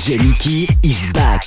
DJ Nicky is back.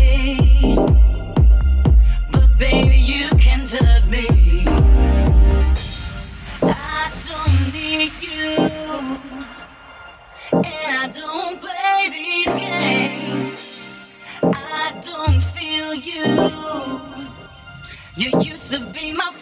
Till the day I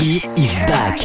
He is back.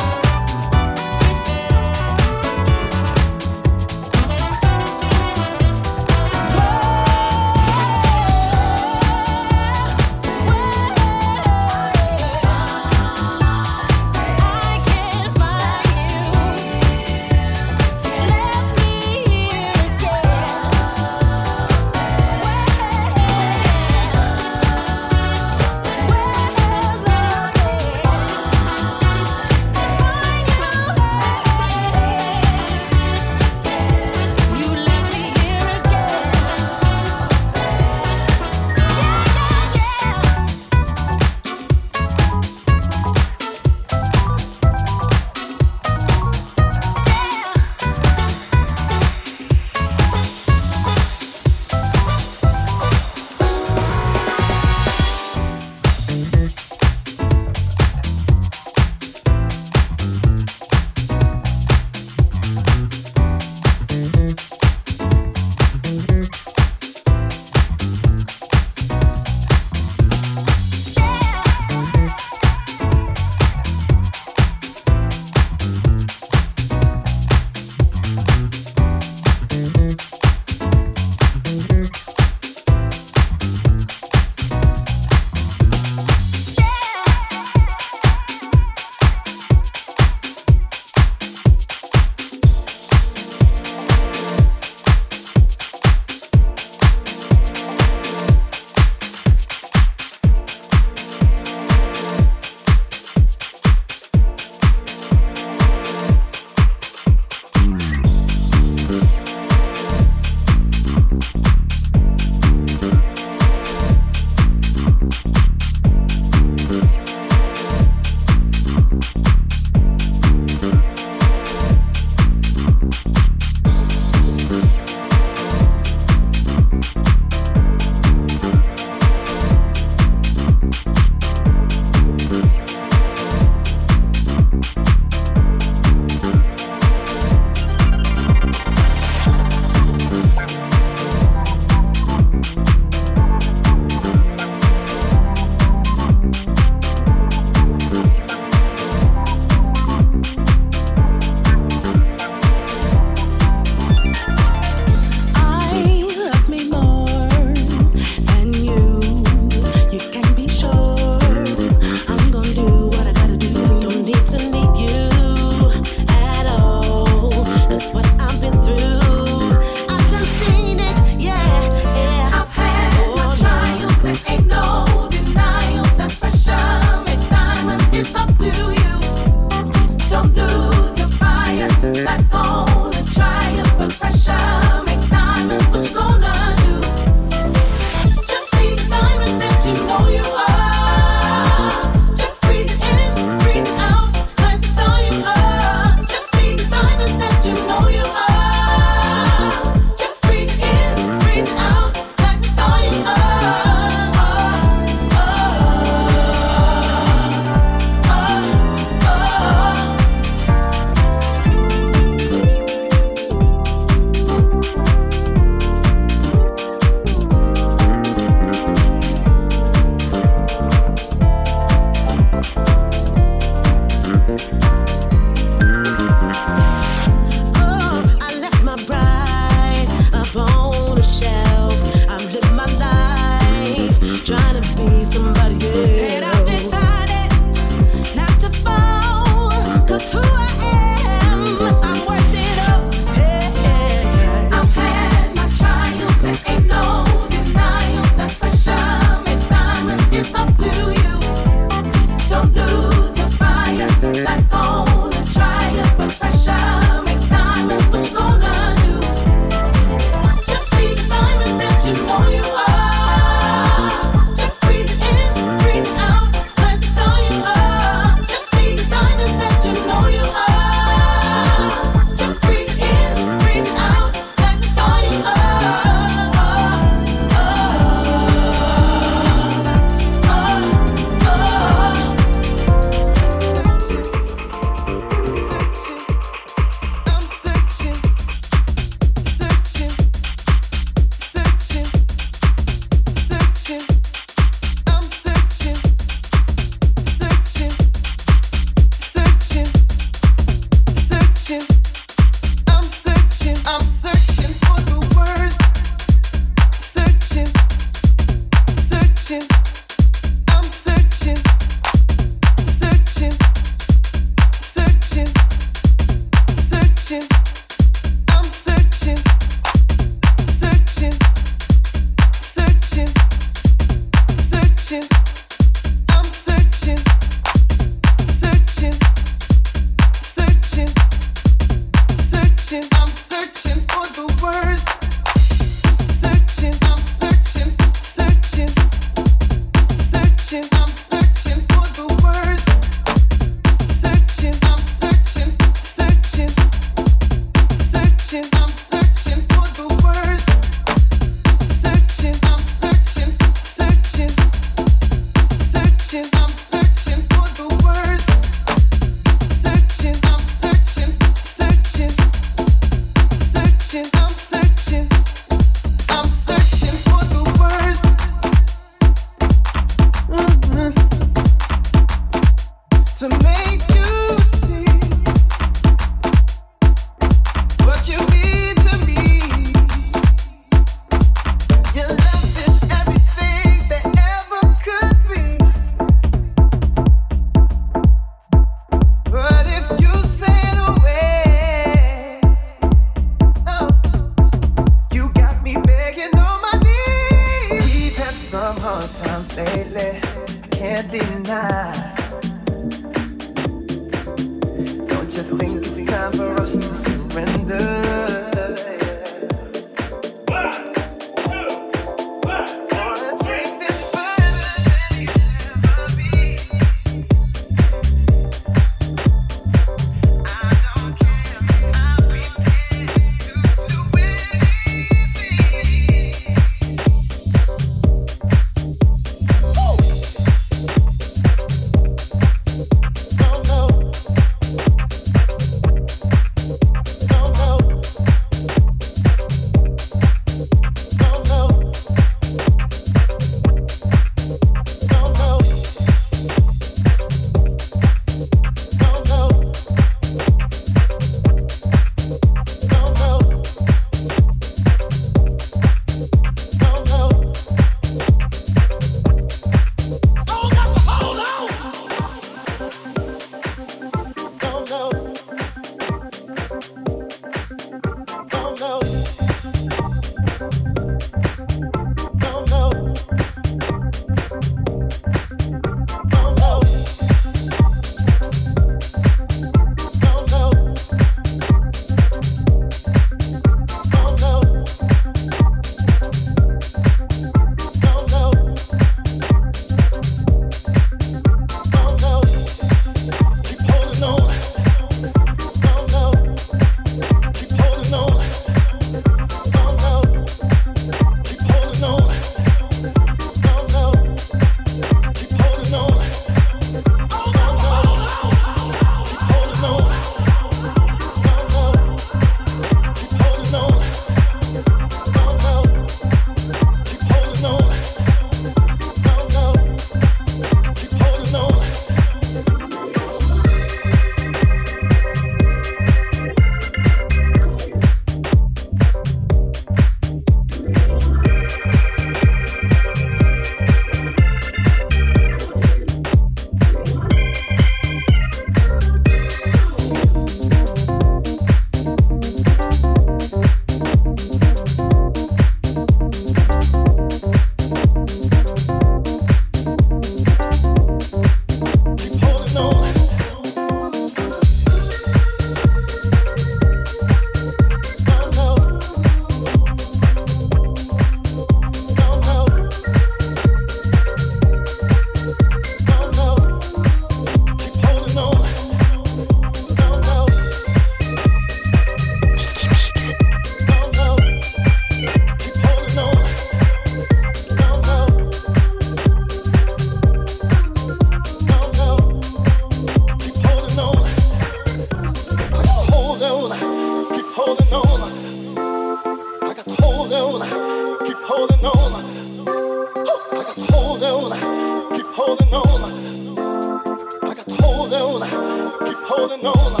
Keep holding on.